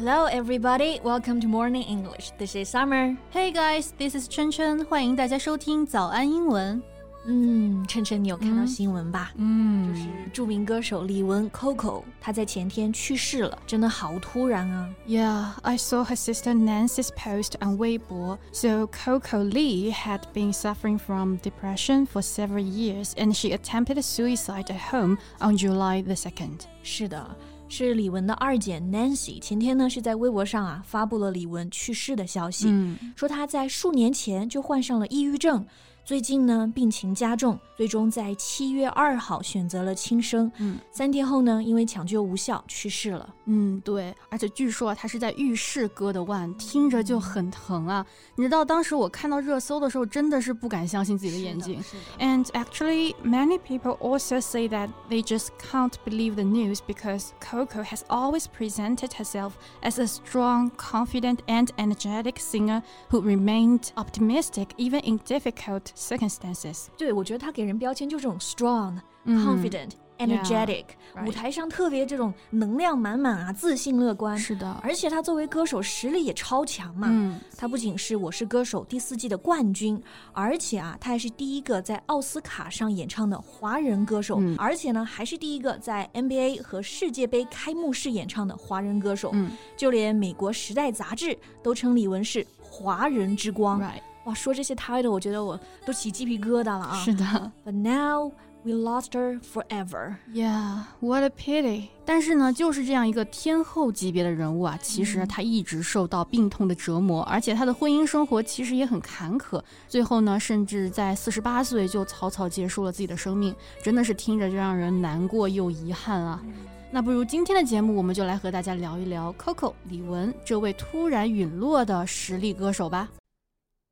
Hello, everybody. Welcome to Morning English. This is Summer. Hey guys, this is 春春。欢迎大家收听早安英文。嗯，琛琛，你有看到新闻吧？嗯，就是着名歌手李玟 Coco，她在前天去世了，真的好突然啊。Yeah, I saw her sister Nancy's post on Weibo. So Coco Lee had been suffering from depression for several years, and she attempted suicide at home on July the second. 是的。 是李玟的二姐 Nancy，前天呢是在微博上啊发布了李玟去世的消息，嗯，说她在数年前就患上了抑郁症。最近呢，病情加重，最终在七月二号选择了轻生。嗯，三天后呢，因为抢救无效去世了。嗯，对，而且据说他是在浴室割的腕，听着就很疼啊。你知道当时我看到热搜的时候，真的是不敢相信自己的眼睛。And actually, many people also say that they just can't believe the news because Coco has always presented herself as a strong, confident, and energetic singer who remained optimistic even in difficult circumstances. 对，我觉得他给人标签就是这种 strong、confident、energetic，舞台上特别这种能量满满啊，自信乐观。是的，而且他作为歌手实力也超强嘛。嗯，他不仅是《我是歌手》第四季的冠军，而且啊，他还是第一个在奥斯卡上演唱的华人歌手，嗯、而且呢，还是第一个在 NBA 和世界杯开幕式演唱的华人歌手。嗯，就连美国《时代》杂志都称李玟是华人之光。Right. 哇，说这些 title，我觉得我都起鸡皮疙瘩了啊！是的。But now we lost her forever. Yeah, what a pity. 但是呢，就是这样一个天后级别的人物啊，其实她一直受到病痛的折磨，而且她的婚姻生活其实也很坎坷，最后呢，甚至在四十八岁就草草结束了自己的生命，真的是听着就让人难过又遗憾啊。那不如今天的节目，我们就来和大家聊一聊 Coco 李玟这位突然陨落的实力歌手吧。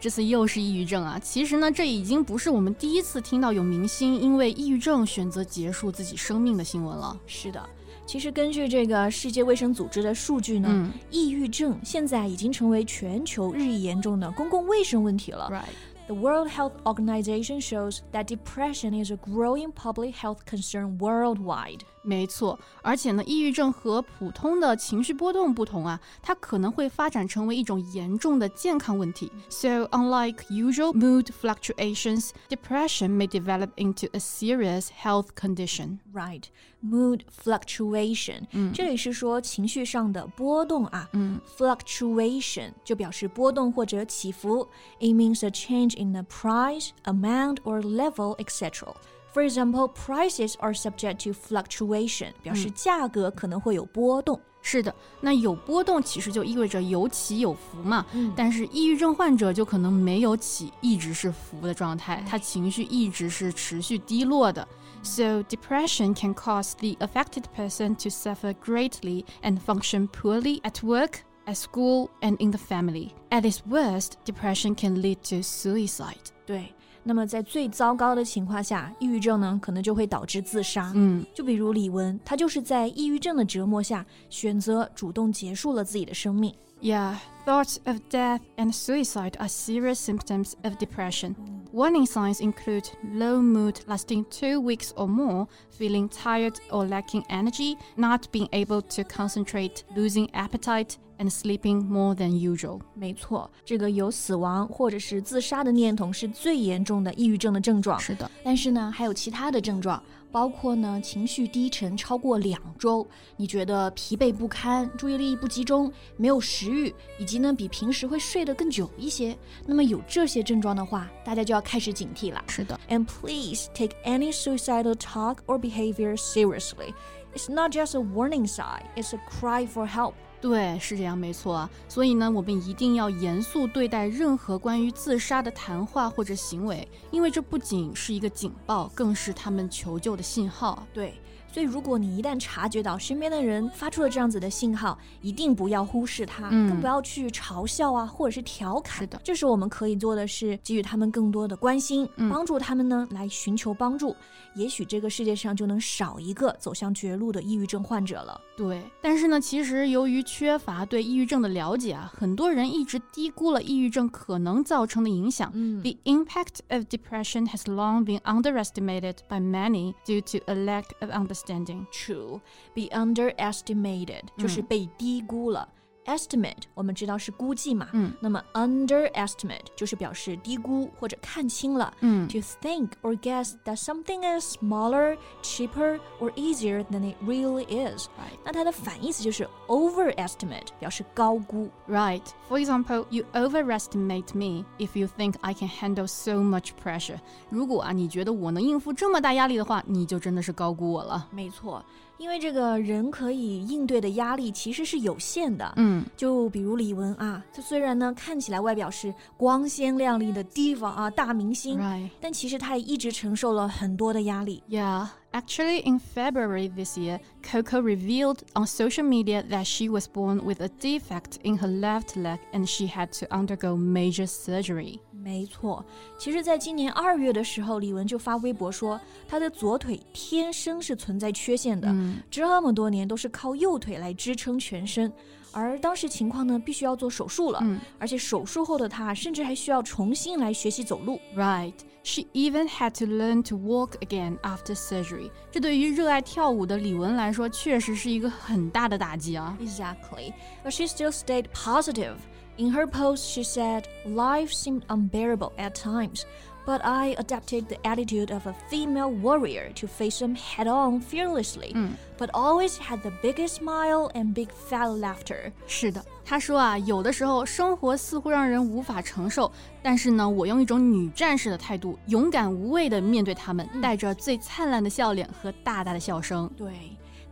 这次又是抑郁症啊！其实呢，这已经不是我们第一次听到有明星因为抑郁症选择结束自己生命的新闻了。是的，其实根据这个世界卫生组织的数据呢，嗯、抑郁症现在已经成为全球日益严重的公共卫生问题了。Right. The World Health Organization shows that depression is a growing public health concern worldwide. 没错，而且呢，抑郁症和普通的情绪波动不同啊，它可能会发展成为一种严重的健康问题。 So, unlike usual mood fluctuations, depression may develop into a serious health condition. Right, mood fluctuation，、嗯、这里是说情绪上的波动啊。嗯，fluctuation 就表示波动或者起伏。It means a change in the price, amount, or level, etc. For example, prices are subject to fluctuation，表示价格可能会有波动。是的，那有波动其实就意味着有起有伏嘛。嗯、但是抑郁症患者就可能没有起，一直是伏的状态，他情绪一直是持续低落的。 So, depression can cause the affected person to suffer greatly and function poorly at work, at school, and in the family. At its worst, depression can lead to suicide. 对。 那么在最糟糕的情况下，抑郁症呢可能就会导致自杀。嗯，就比如李玟，她就是在抑郁症的折磨下，选择主动结束了自己的生命。Yeah, thoughts of death and suicide are serious symptoms of depression. Warning signs include low mood lasting two weeks or more, feeling tired or lacking energy, not being able to concentrate, losing appetite, and sleeping more than usual. 没错，这个有死亡或者是自杀的念头是最严重的抑郁症的症状。是的，但是呢，还有其他的症状， 包括呢情绪低沉超过两周，你觉得疲惫不堪、注意力不集中、没有食欲，以及呢比平时会睡得更久一些。那么有这些症状的话，大家就要开始警惕了。是的。 And please take any suicidal talk or behavior seriously. It's not just a warning sign; it's a cry for help. 对，是这样，没错。所以呢，我们一定要严肃对待任何关于自杀的谈话或者行为，因为这不仅是一个警报，更是他们求救的信号。对，所以，如果你一旦察觉到身边的人发出了这样子的信号，一定不要忽视他，嗯更不要去嘲笑啊，或者是调侃。是的这时候我们可以做的是给予他们更多的关心，嗯帮助他们呢来寻求帮助。也许这个世界上就能少一个走向绝路的抑郁症患者了。对，但是呢，其实由于缺乏对抑郁症的了解啊，很多人一直低估了抑郁症可能造成的影响。嗯 The impact of depression has long been underestimated by many due to a lack of understanding. True, be underestimated 就是被低估了。 Estimate 我们知道是估计嘛，嗯那么 underestimate 就是表示低估或者看轻了。嗯 To think or guess that something is smaller, cheaper, or easier than it really is。 Right. 那它的反义词就是 overestimate，表示高估。 Right. For example, you overestimate me if you think I can handle so much pressure. 如果啊你觉得我能应付这么大压力的话，你就真的是高估我了。没错， 因为这个人可以应对的压力其实是有限的。嗯就比如李玟啊，她虽然呢看起来外表是光鲜亮丽的 diva 啊大明星.但其实她也一直承受了很多的压力。Yeah. Actually, in February this year, Coco revealed on social media that she was born with a defect in her left leg and she had to undergo major surgery. 没错，其实，在今年二月的时候，李玟就发微博说，她的左腿天生是存在缺陷的，嗯这么多年都是靠右腿来支撑全身。 而当时情况呢，必须要做手术了，嗯、而且手术后的她甚至还需要重新来学习走路。Right, she even had to learn to walk again after surgery. 这对于热爱跳舞的李玟来说，确实是一个很大的打击啊。Exactly, but she still stayed positive. In her post, she said, "Life seemed unbearable at times." but I adapted the attitude of a female warrior to face them head on fearlessly, but always had the biggest smile and big fat laughter. 是的，他说啊，有的时候生活似乎让人无法承受，但是呢，我用一种女战士的态度，勇敢无畏地面对他们，带着最灿烂的笑脸和大大的笑声。对，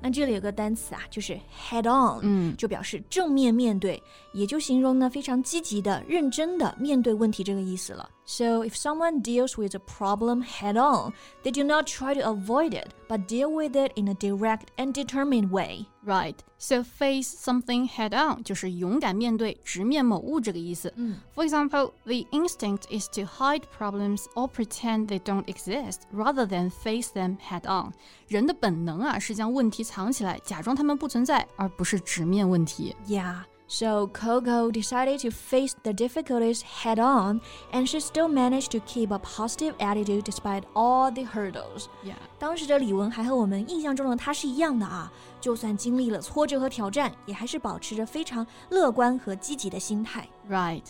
那这里有个单词啊，就是 head on，嗯就表示正面面对，也就形容呢非常积极的、认真的面对问题这个意思了。So if someone deals with a problem head on, they do not try to avoid it, but deal with it in a direct and determined way. Right. So face something head on 就是勇敢面对、直面某物这个意思。嗯 For example, the instinct is to hide problems or pretend they don't exist rather than face them head on. 人的本能啊是将问题藏起来，假装它们不存在，而不是直面问题。 Yeah. So Coco decided to face the difficulties head on, and she still managed to keep a positive attitude despite all the hurdles. Yeah. 当时的李玟还和我们印象中的她是一样的啊，就算经历了挫折和挑战，也还是保持着非常乐观和积极的心态。 Right.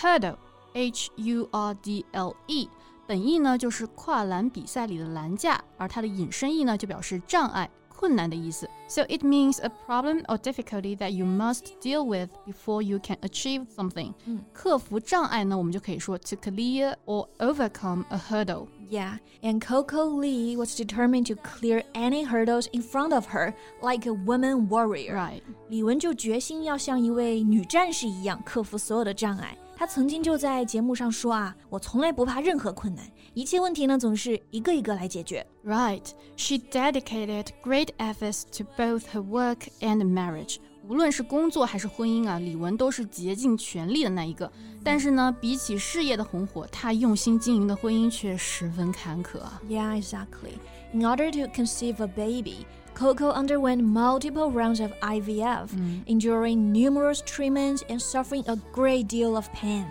Hurdle. H U R D L E. 本意呢就是跨栏比赛里的栏架，而它的引申义呢就表示障碍、 困难的意思。 So it means a problem or difficulty that you must deal with before you can achieve something. 克服障碍呢，我们就可以说 to clear or overcome a hurdle。 Yeah, and Coco Lee was determined to clear any hurdles in front of her like a woman warrior. Right. 李玟就决心要像一位女战士一样克服所有的障碍。 她曾经就在节目上说啊，我从来不怕任何困难，一切问题呢总是一个一个来解决。Right. She dedicated great efforts to both her work and marriage. 无论是工作还是婚姻啊，李玟都是竭尽全力的那一个。但是呢，比起事业的红火，她用心经营的婚姻却十分坎坷啊。Yeah, exactly. In order to conceive a baby, Coco underwent multiple rounds of IVF, enduring numerous treatments and suffering a great deal of pain.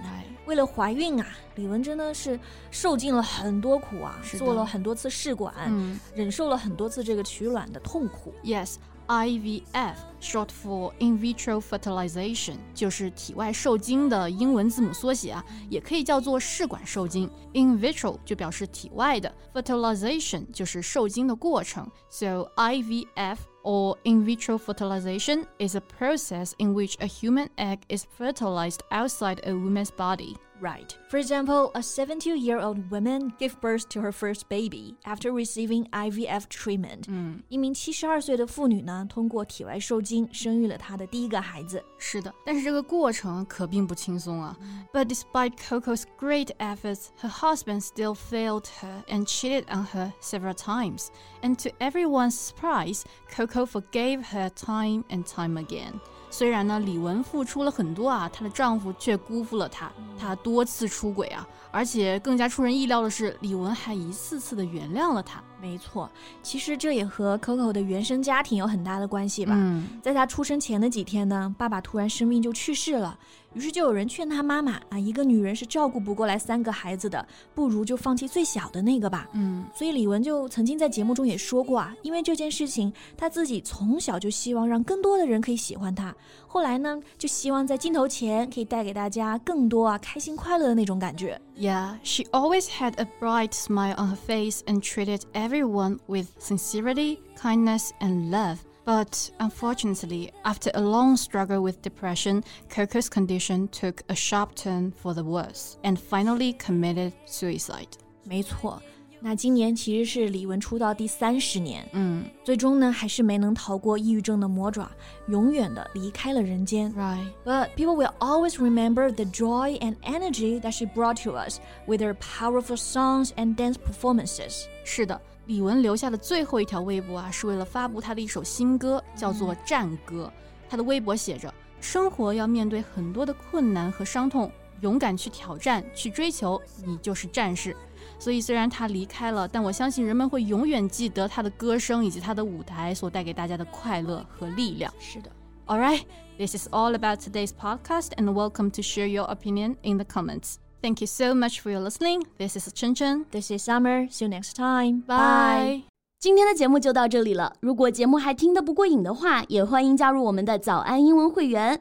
为了怀孕啊，李玟真的是受尽了很多苦啊，是的做了很多次试管，嗯忍受了很多次这个取卵的痛苦。 Yes, IVF, short for in vitro fertilization，就是体外受精的英文字母缩写啊，也可以叫做试管受精。In vitro 就表示体外的，fertilization 就是受精的过程。So IVF or in vitro fertilization is a process in which a human egg is fertilized outside a woman's body. Right. For example, a 72 year old woman gave birth to her first baby after receiving IVF treatment. 一名七十二岁的妇女呢，通过体外受精。 京，生育了她的第一个孩子。是的，但是这个过程可并不轻松啊。But despite Coco's great efforts, her husband still failed her and cheated on her several times. And to everyone's surprise, Coco forgave her time and time again. 虽然呢，李玟付出了很多啊，她的丈夫却辜负了她，她 多次出轨啊，而且更加出人意料的是，李玟还一次次的原谅了他。没错，其实这也和 Coco 的原生家庭有很大的关系吧。嗯，在她出生前的几天呢，爸爸突然生病就去世了。于是就有人劝她妈妈啊，一个女人是照顾不过来三个孩子的，不如就放弃最小的那个吧。嗯，所以李玟就曾经在节目中也说过啊，因为这件事情，她自己从小就希望让更多的人可以喜欢她。后来呢，就希望在镜头前可以带给大家更多啊开心快乐的那种感觉。Yeah, she always had a bright smile on her face and treated everyone with sincerity, kindness, and love. But unfortunately, after a long struggle with depression, Coco's condition took a sharp turn for the worse and finally committed suicide. 没错，那今年其实是李玟出道第三十年，嗯，最终呢还是没能逃过抑郁症的魔爪，永远的离开了人间。right. But people will always remember the joy and energy that she brought to us with her powerful songs and dance performances. 是的，李玟留下的最后一条微博啊，是为了发布她的一首新歌，叫做《战歌》。她的微博写着：“生活要面对很多的困难和伤痛，勇敢去挑战，去追求，你就是战士。”所以虽然他离开了，但我相信人们会永远记得他的歌声以及他的舞台所带给大家的快乐和力量。是的。All right, this is all about today's podcast, and welcome to share your opinion in the comments. Thank you so much for your listening. This is Chen Chen. This is Summer. See you next time. Bye. 今天的节目就到这里了。如果节目还听得不过瘾的话，也欢迎加入我们的早安英文会员。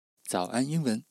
早安英文。